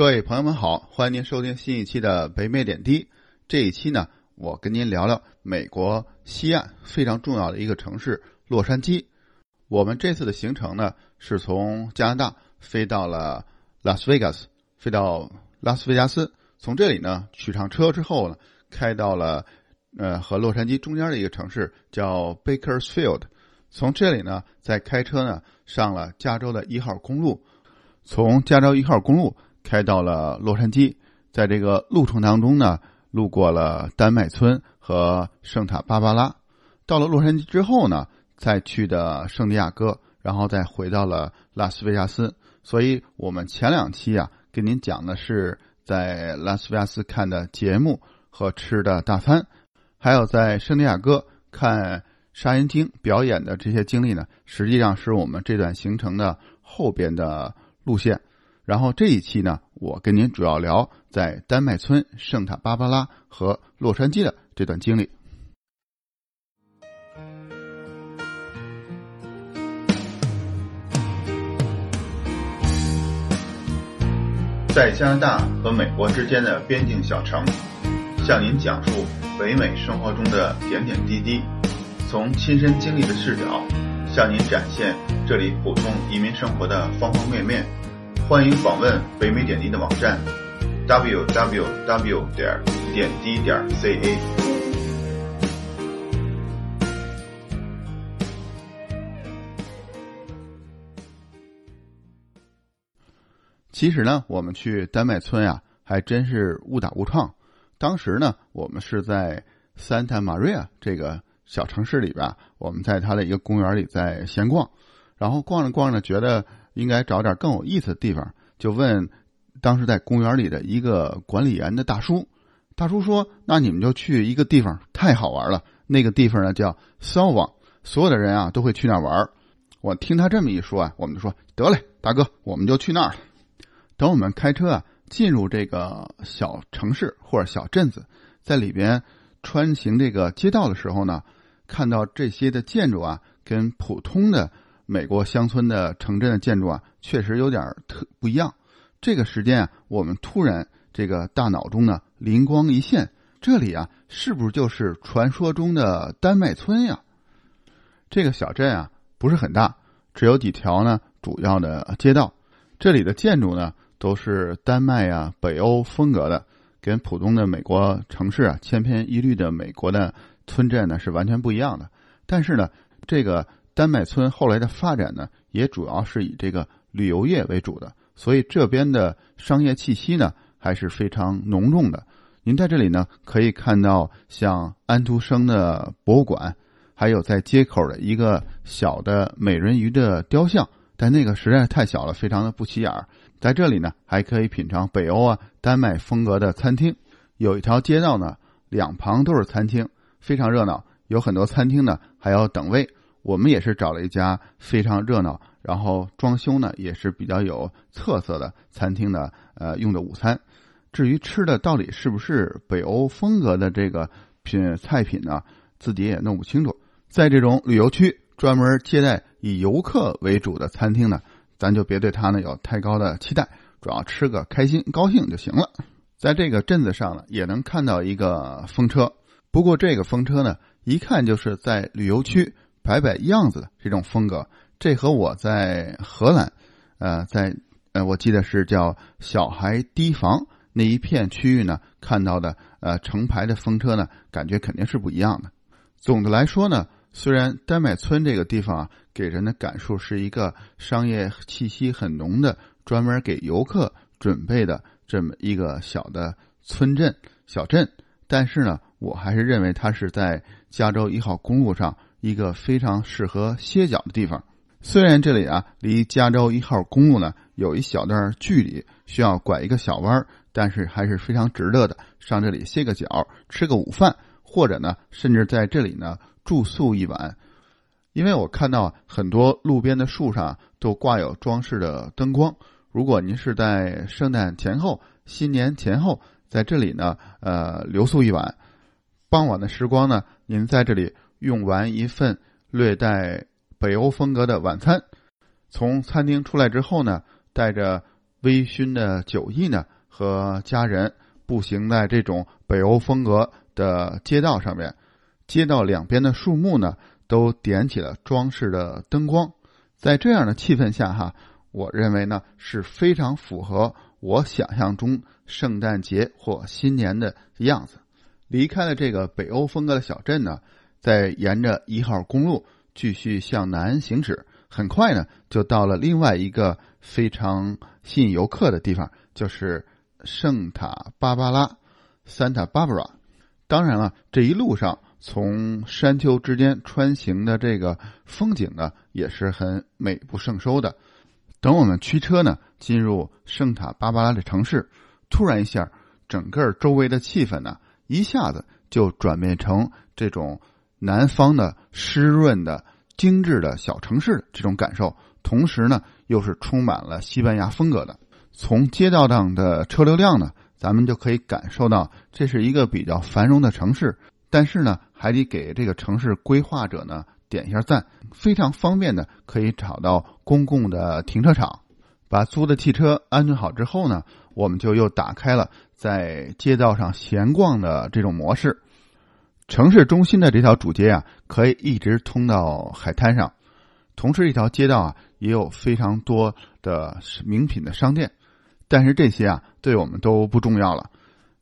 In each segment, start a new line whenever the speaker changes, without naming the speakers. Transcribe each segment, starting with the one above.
各位朋友们好，欢迎您收听新一期的北美点滴。这一期呢，我跟您聊聊美国西岸非常重要的一个城市洛杉矶。我们这次的行程呢，是从加拿大飞到了拉斯维加斯，飞到拉斯维加斯，从这里呢取上车之后呢，开到了呃和洛杉矶中间的一个城市叫 Bakersfield，从这里呢再开车呢上了加州的一号公路，从加州一号公路。开到了洛杉矶，在这个路程当中呢，路过了丹麦村和圣塔芭芭拉。到了洛杉矶之后呢，再去的圣地亚哥，然后再回到了拉斯维加斯。所以我们前两期啊，跟您讲的是在拉斯维加斯看的节目和吃的大餐，还有在圣地亚哥看沙音厅表演的这些经历呢，实际上是我们这段行程的后边的路线。然后这一期呢，我跟您主要聊在丹麦村、圣塔芭芭拉和洛杉矶的这段经历。在加拿大和美国之间的边境小城，向您讲述北美生活中的点点滴滴，从亲身经历的视角，向您展现这里普通移民生活的方方面面。欢迎访问北美点滴的网站，www 点点滴点 ca。其实呢，我们去丹麦村呀，还真是误打误撞。当时呢，我们是在 Santa Maria 这个小城市里边，我们在它的一个公园里在闲逛，然后逛着逛着，觉得。应该找点更有意思的地方，就问当时在公园里的一个管理员的大叔。大叔说：“那你们就去一个地方，太好玩了。那个地方呢叫 s o v a 所有的人啊都会去那玩。”我听他这么一说啊，我们就说：“得嘞，大哥，我们就去那儿。”等我们开车啊进入这个小城市或者小镇子，在里边穿行这个街道的时候呢，看到这些的建筑啊，跟普通的。美国乡村的城镇的建筑啊，确实有点特不一样。这个时间啊，我们突然这个大脑中呢灵光一现，这里啊是不是就是传说中的丹麦村呀？这个小镇啊不是很大，只有几条呢主要的街道。这里的建筑呢都是丹麦呀北欧风格的，跟普通的美国城市啊千篇一律的美国的村镇呢是完全不一样的。但是呢，这个。丹麦村后来的发展呢，也主要是以这个旅游业为主的，所以这边的商业气息呢还是非常浓重的。您在这里呢可以看到像安徒生的博物馆，还有在街口的一个小的美人鱼的雕像，但那个实在是太小了，非常的不起眼儿。在这里呢还可以品尝北欧啊丹麦风格的餐厅，有一条街道呢两旁都是餐厅，非常热闹，有很多餐厅呢还要等位。我们也是找了一家非常热闹，然后装修呢也是比较有特色的餐厅的，呃，用的午餐。至于吃的到底是不是北欧风格的这个品菜品呢，自己也弄不清楚。在这种旅游区专门接待以游客为主的餐厅呢，咱就别对它呢有太高的期待，主要吃个开心高兴就行了。在这个镇子上呢，也能看到一个风车，不过这个风车呢，一看就是在旅游区。摆摆样子的这种风格，这和我在荷兰，呃，在呃，我记得是叫小孩堤防那一片区域呢，看到的呃成排的风车呢，感觉肯定是不一样的。总的来说呢，虽然丹麦村这个地方啊，给人的感受是一个商业气息很浓的、专门给游客准备的这么一个小的村镇小镇，但是呢，我还是认为它是在加州一号公路上。一个非常适合歇脚的地方。虽然这里啊离加州一号公路呢有一小段距离，需要拐一个小弯，但是还是非常值得的。上这里歇个脚，吃个午饭，或者呢，甚至在这里呢住宿一晚。因为我看到很多路边的树上都挂有装饰的灯光。如果您是在圣诞前后、新年前后在这里呢，呃，留宿一晚，傍晚的时光呢，您在这里。用完一份略带北欧风格的晚餐，从餐厅出来之后呢，带着微醺的酒意呢，和家人步行在这种北欧风格的街道上面，街道两边的树木呢都点起了装饰的灯光，在这样的气氛下哈，我认为呢是非常符合我想象中圣诞节或新年的样子。离开了这个北欧风格的小镇呢，在沿着一号公路继续向南行驶，很快呢就到了另外一个非常吸引游客的地方，就是圣塔芭芭拉 （Santa Barbara）。当然了，这一路上从山丘之间穿行的这个风景呢，也是很美不胜收的。等我们驱车呢进入圣塔芭芭拉的城市，突然一下，整个周围的气氛呢。一下子就转变成这种南方的湿润的精致的小城市这种感受，同时呢，又是充满了西班牙风格的。从街道上的车流量呢，咱们就可以感受到这是一个比较繁荣的城市。但是呢，还得给这个城市规划者呢点一下赞，非常方便的可以找到公共的停车场。把租的汽车安顿好之后呢，我们就又打开了。在街道上闲逛的这种模式，城市中心的这条主街啊，可以一直通到海滩上。同时，这条街道啊，也有非常多的名品的商店。但是这些啊，对我们都不重要了。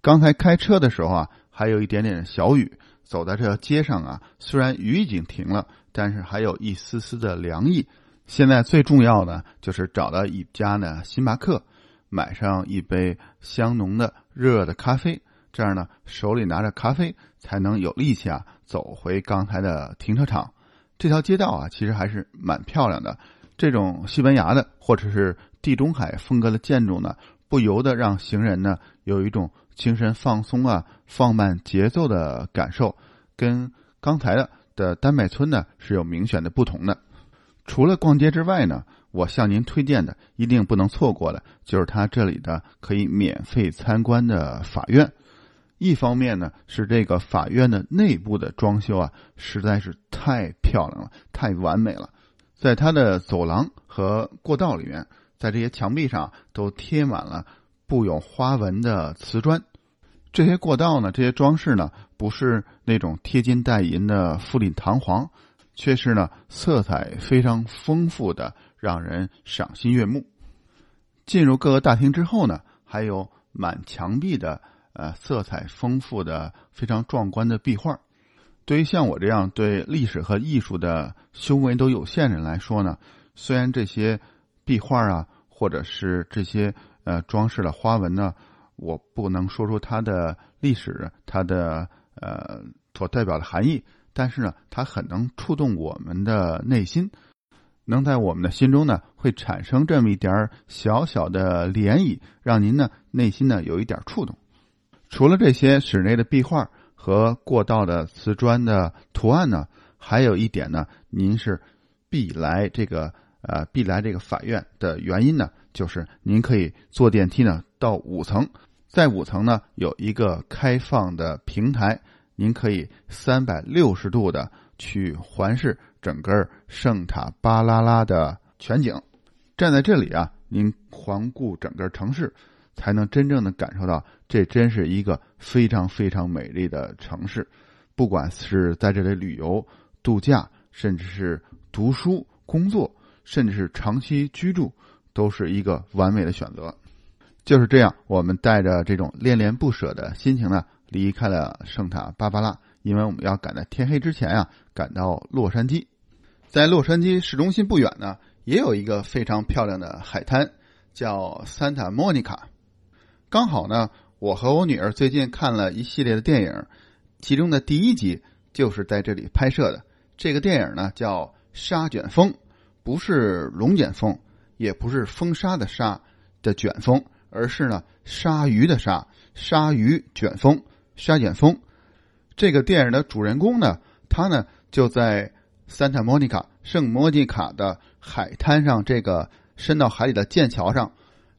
刚才开车的时候啊，还有一点点小雨。走在这条街上啊，虽然雨已经停了，但是还有一丝丝的凉意。现在最重要的就是找到一家呢星巴克。买上一杯香浓的热的咖啡，这样呢，手里拿着咖啡才能有力气啊，走回刚才的停车场。这条街道啊，其实还是蛮漂亮的。这种西班牙的或者是地中海风格的建筑呢，不由得让行人呢有一种精神放松啊、放慢节奏的感受，跟刚才的的丹麦村呢是有明显的不同的。除了逛街之外呢。我向您推荐的一定不能错过的，就是它这里的可以免费参观的法院。一方面呢，是这个法院的内部的装修啊，实在是太漂亮了，太完美了。在它的走廊和过道里面，在这些墙壁上都贴满了布有花纹的瓷砖。这些过道呢，这些装饰呢，不是那种贴金戴银的富丽堂皇，却是呢色彩非常丰富的。让人赏心悦目。进入各个大厅之后呢，还有满墙壁的呃色彩丰富的、非常壮观的壁画。对于像我这样对历史和艺术的修为都有限人来说呢，虽然这些壁画啊，或者是这些呃装饰的花纹呢，我不能说出它的历史、它的呃所代表的含义，但是呢，它很能触动我们的内心。能在我们的心中呢，会产生这么一点小小的涟漪，让您呢内心呢有一点触动。除了这些室内的壁画和过道的瓷砖的图案呢，还有一点呢，您是必来这个呃必来这个法院的原因呢，就是您可以坐电梯呢到五层，在五层呢有一个开放的平台，您可以三百六十度的去环视。整个圣塔巴拉拉的全景，站在这里啊，您环顾整个城市，才能真正的感受到，这真是一个非常非常美丽的城市。不管是在这里旅游、度假，甚至是读书、工作，甚至是长期居住，都是一个完美的选择。就是这样，我们带着这种恋恋不舍的心情呢，离开了圣塔芭芭拉，因为我们要赶在天黑之前呀，赶到洛杉矶。在洛杉矶市中心不远呢，也有一个非常漂亮的海滩，叫 Santa Monica。刚好呢，我和我女儿最近看了一系列的电影，其中的第一集就是在这里拍摄的。这个电影呢叫《沙卷风》，不是龙卷风，也不是风沙的沙的卷风，而是呢鲨鱼的鲨，鲨鱼卷风，沙卷风。这个电影的主人公呢，他呢就在。Santa Monica 圣莫妮卡的海滩上，这个伸到海里的剑桥上，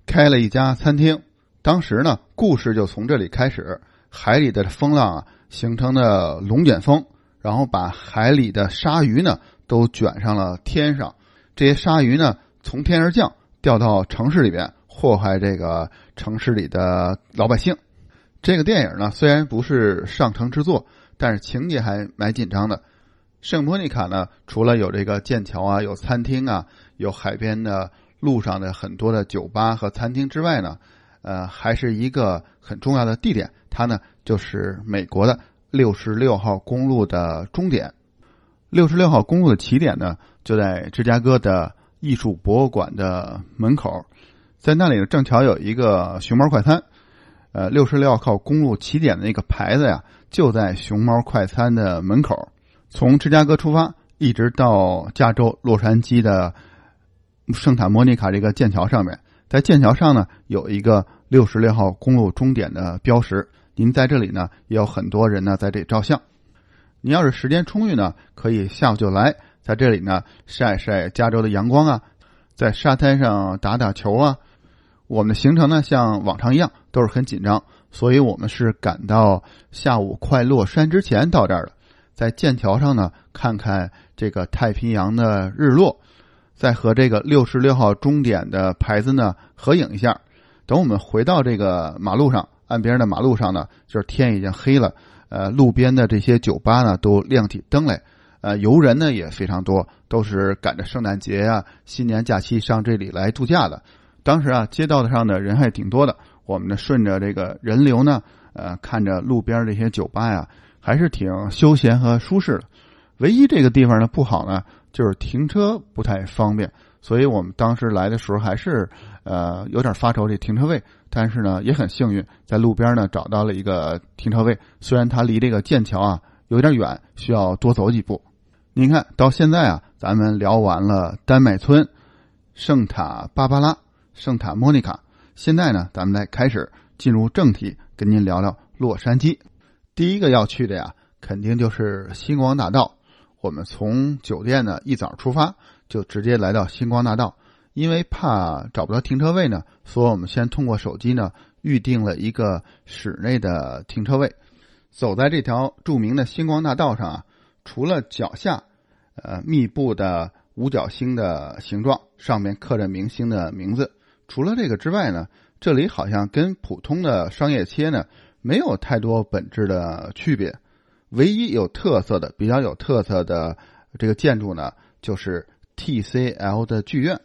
开了一家餐厅。当时呢，故事就从这里开始。海里的风浪啊，形成的龙卷风，然后把海里的鲨鱼呢都卷上了天上。这些鲨鱼呢，从天而降，掉到城市里边，祸害这个城市里的老百姓。这个电影呢，虽然不是上乘之作，但是情节还蛮紧张的。圣莫妮卡呢，除了有这个剑桥啊，有餐厅啊，有海边的路上的很多的酒吧和餐厅之外呢，呃，还是一个很重要的地点。它呢，就是美国的六十六号公路的终点。六十六号公路的起点呢，就在芝加哥的艺术博物馆的门口，在那里呢，正巧有一个熊猫快餐。呃，六十六号公路起点的那个牌子呀，就在熊猫快餐的门口。从芝加哥出发，一直到加州洛杉矶的圣塔莫尼卡这个剑桥上面，在剑桥上呢，有一个六十六号公路终点的标识。您在这里呢，也有很多人呢在这里照相。你要是时间充裕呢，可以下午就来，在这里呢晒晒加州的阳光啊，在沙滩上打打球啊。我们的行程呢，像往常一样都是很紧张，所以我们是赶到下午快落山之前到这儿的，在剑桥上呢看看这个太平洋的日落，再和这个六十六号终点的牌子呢合影一下。等我们回到这个马路上，岸边的马路上呢，就是天已经黑了。呃，路边的这些酒吧呢，都亮起灯来，呃，游人呢也非常多，都是赶着圣诞节呀、新年假期上这里来度假的。当时啊，街道上的人还挺多的。我们呢，顺着这个人流呢，呃，看着路边这些酒吧呀，还是挺休闲和舒适的。唯一这个地方呢不好呢，就是停车不太方便。所以我们当时来的时候还是呃有点发愁这停车位，但是呢也很幸运，在路边呢找到了一个停车位。虽然它离这个剑桥啊有点远，需要多走几步。您看到现在啊，咱们聊完了丹麦村、圣塔芭芭拉、圣塔莫妮卡，现在呢咱们来开始进入正题，跟您聊聊洛杉矶。第一个要去的呀，肯定就是星光大道。我们从酒店呢一早出发。就直接来到星光大道，因为怕找不到停车位呢，所以我们先通过手机呢预定了一个室内的停车位。走在这条著名的星光大道上啊，除了脚下，呃，密布的五角星的形状，上面刻着明星的名字，除了这个之外呢，这里好像跟普通的商业街呢没有太多本质的区别。唯一有特色的、比较有特色的这个建筑呢，就是。TCL 的剧院，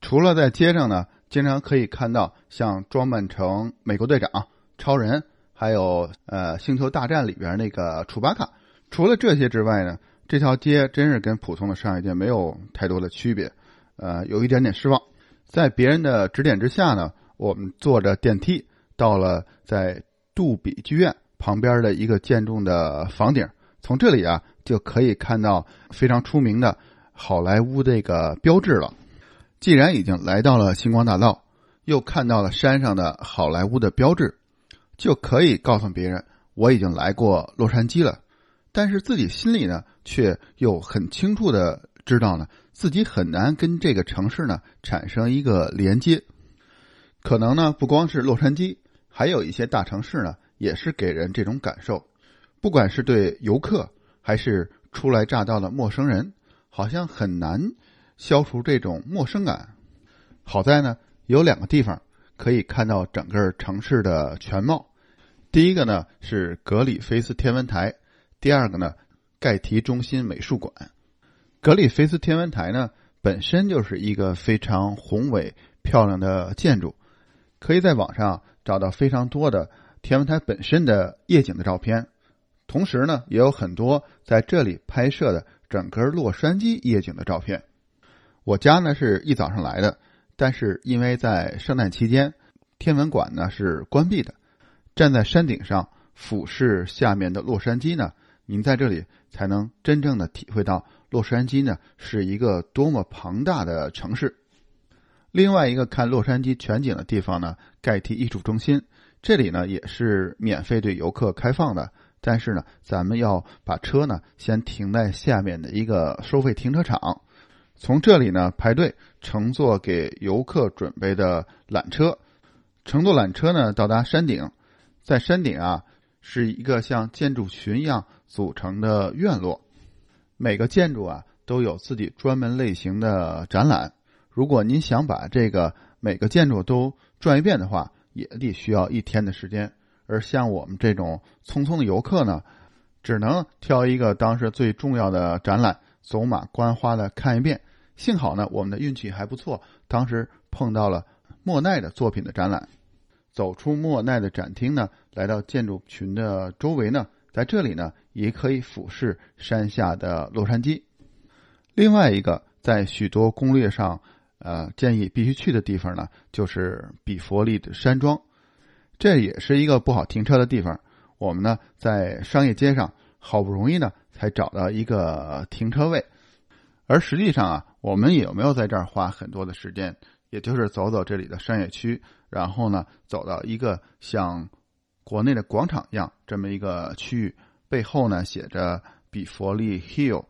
除了在街上呢，经常可以看到像装扮成美国队长、超人，还有呃《星球大战》里边那个楚巴卡。除了这些之外呢，这条街真是跟普通的商业街没有太多的区别，呃，有一点点失望。在别人的指点之下呢，我们坐着电梯到了在杜比剧院旁边的一个建筑的房顶，从这里啊就可以看到非常出名的。好莱坞这个标志了。既然已经来到了星光大道，又看到了山上的好莱坞的标志，就可以告诉别人我已经来过洛杉矶了。但是自己心里呢，却又很清楚的知道呢，自己很难跟这个城市呢产生一个连接。可能呢，不光是洛杉矶，还有一些大城市呢，也是给人这种感受。不管是对游客，还是初来乍到的陌生人。好像很难消除这种陌生感。好在呢，有两个地方可以看到整个城市的全貌。第一个呢是格里菲斯天文台，第二个呢盖提中心美术馆。格里菲斯天文台呢本身就是一个非常宏伟漂亮的建筑，可以在网上找到非常多的天文台本身的夜景的照片。同时呢，也有很多在这里拍摄的。整个洛杉矶夜景的照片，我家呢是一早上来的，但是因为在圣诞期间，天文馆呢是关闭的。站在山顶上俯视下面的洛杉矶呢，您在这里才能真正的体会到洛杉矶呢是一个多么庞大的城市。另外一个看洛杉矶全景的地方呢，盖蒂艺术中心，这里呢也是免费对游客开放的。但是呢，咱们要把车呢先停在下面的一个收费停车场，从这里呢排队乘坐给游客准备的缆车，乘坐缆车呢到达山顶，在山顶啊是一个像建筑群一样组成的院落，每个建筑啊都有自己专门类型的展览。如果您想把这个每个建筑都转一遍的话，也得需要一天的时间。而像我们这种匆匆的游客呢，只能挑一个当时最重要的展览，走马观花的看一遍。幸好呢，我们的运气还不错，当时碰到了莫奈的作品的展览。走出莫奈的展厅呢，来到建筑群的周围呢，在这里呢，也可以俯视山下的洛杉矶。另外一个，在许多攻略上，呃，建议必须去的地方呢，就是比佛利的山庄。这也是一个不好停车的地方。我们呢，在商业街上好不容易呢，才找到一个停车位。而实际上啊，我们也没有在这儿花很多的时间？也就是走走这里的商业区，然后呢，走到一个像国内的广场一样这么一个区域，背后呢写着比佛利 Hill。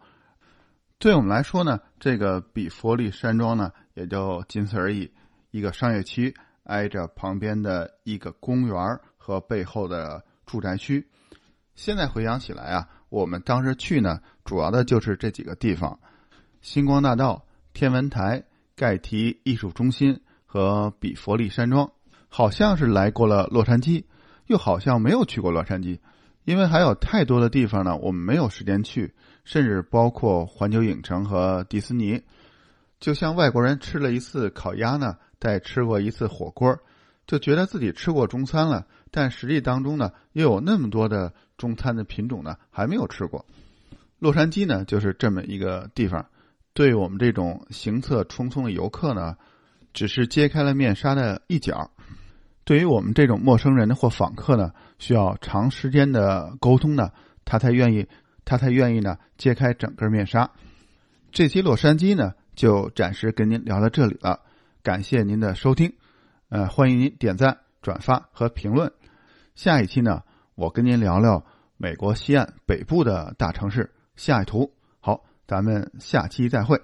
对我们来说呢，这个比佛利山庄呢，也就仅此而已，一个商业区。挨着旁边的一个公园和背后的住宅区，现在回想起来啊，我们当时去呢，主要的就是这几个地方：星光大道、天文台、盖提艺术中心和比佛利山庄。好像是来过了洛杉矶，又好像没有去过洛杉矶，因为还有太多的地方呢，我们没有时间去，甚至包括环球影城和迪斯尼。就像外国人吃了一次烤鸭呢。再吃过一次火锅，就觉得自己吃过中餐了。但实际当中呢，又有那么多的中餐的品种呢，还没有吃过。洛杉矶呢，就是这么一个地方，对我们这种行色匆匆的游客呢，只是揭开了面纱的一角。对于我们这种陌生人或访客呢，需要长时间的沟通呢，他才愿意，他才愿意呢，揭开整个面纱。这期洛杉矶呢，就暂时跟您聊到这里了。感谢您的收听，呃，欢迎您点赞、转发和评论。下一期呢，我跟您聊聊美国西岸北部的大城市。下一图，好，咱们下期再会。